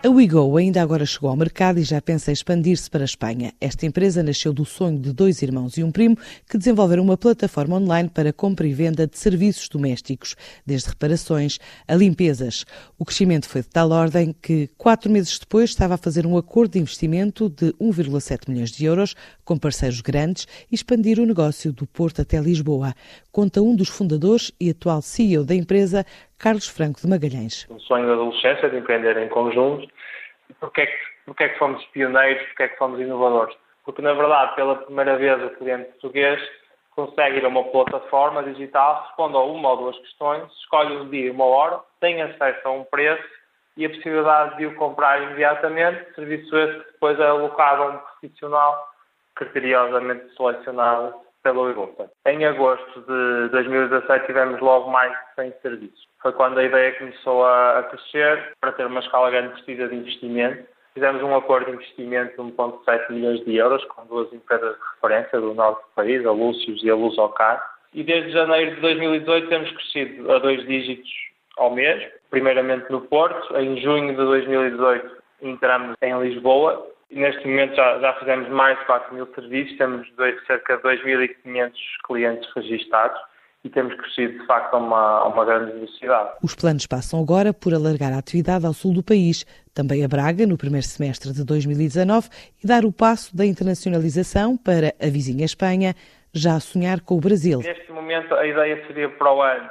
A WeGo ainda agora chegou ao mercado e já pensa em expandir-se para a Espanha. Esta empresa nasceu do sonho de dois irmãos e um primo que desenvolveram uma plataforma online para compra e venda de serviços domésticos, desde reparações a limpezas. O crescimento foi de tal ordem que, quatro meses depois, estava a fazer um acordo de investimento de 1,7 milhões de euros com parceiros grandes e expandir o negócio do Porto até Lisboa. Conta um dos fundadores e atual CEO da empresa, Carlos Franco de Magalhães. Um sonho da adolescência de empreender em conjunto. Porquê é que, porquê é que fomos pioneiros? Porquê é que fomos inovadores? Porque, na verdade, pela primeira vez o cliente português consegue ir a uma plataforma digital, responde a uma ou duas questões, escolhe um dia e uma hora, tem acesso a um preço e a possibilidade de o comprar imediatamente, serviço esse que depois é alocado a um profissional criteriosamente selecionado pelo Europa. Em agosto de 2017 tivemos logo mais de 100 serviços. Foi quando a ideia começou a, crescer para ter uma escala grande precisa de investimento. Fizemos um acordo de investimento de 1,7 milhões de euros com duas empresas de referência do norte do país, a Lúcius e a Lusocar. E desde janeiro de 2018 temos crescido a dois dígitos ao mês, primeiramente no Porto. Em junho de 2018 entramos em Lisboa Neste momento já, já fizemos mais de 4 mil serviços, temos dois, cerca de 2.500 clientes registados e temos crescido de facto a uma, a uma grande velocidade. Os planos passam agora por alargar a atividade ao sul do país, também a Braga, no primeiro semestre de 2019, e dar o passo da internacionalização para a vizinha Espanha, já a sonhar com o Brasil. Neste momento a ideia seria para o ano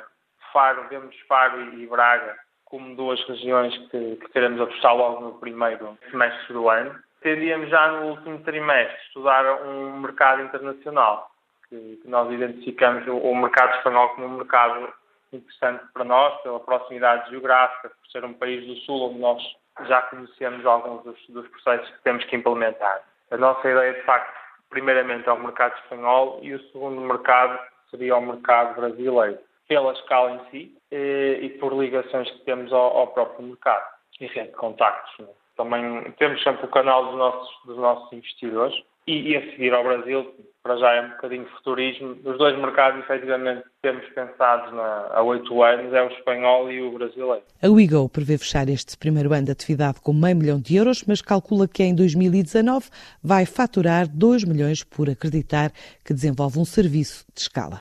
Faro, vemos Faro e Braga como duas regiões que, que queremos apostar logo no primeiro semestre do ano Tendíamos já no último trimestre estudar um mercado internacional, que, nós identificamos o, o, mercado espanhol como um mercado interessante para nós, pela proximidade geográfica, por ser um país do Sul onde nós já conhecemos alguns dos, dos processos que temos que implementar. A nossa ideia, de facto, primeiramente é o mercado espanhol e o segundo mercado seria o mercado brasileiro, pela escala em si e, e por ligações que temos ao, ao próprio mercado e rede de contactos. Né? Também temos sempre o canal dos nossos, dos nossos investidores e, e, a seguir ao Brasil, para já é um bocadinho futurismo. Os dois mercados, efetivamente, temos pensados na, há oito anos, é o espanhol e o brasileiro. A WeGo prevê fechar este primeiro ano de atividade com meio milhão de euros, mas calcula que em 2019 vai faturar 2 milhões por acreditar que desenvolve um serviço de escala.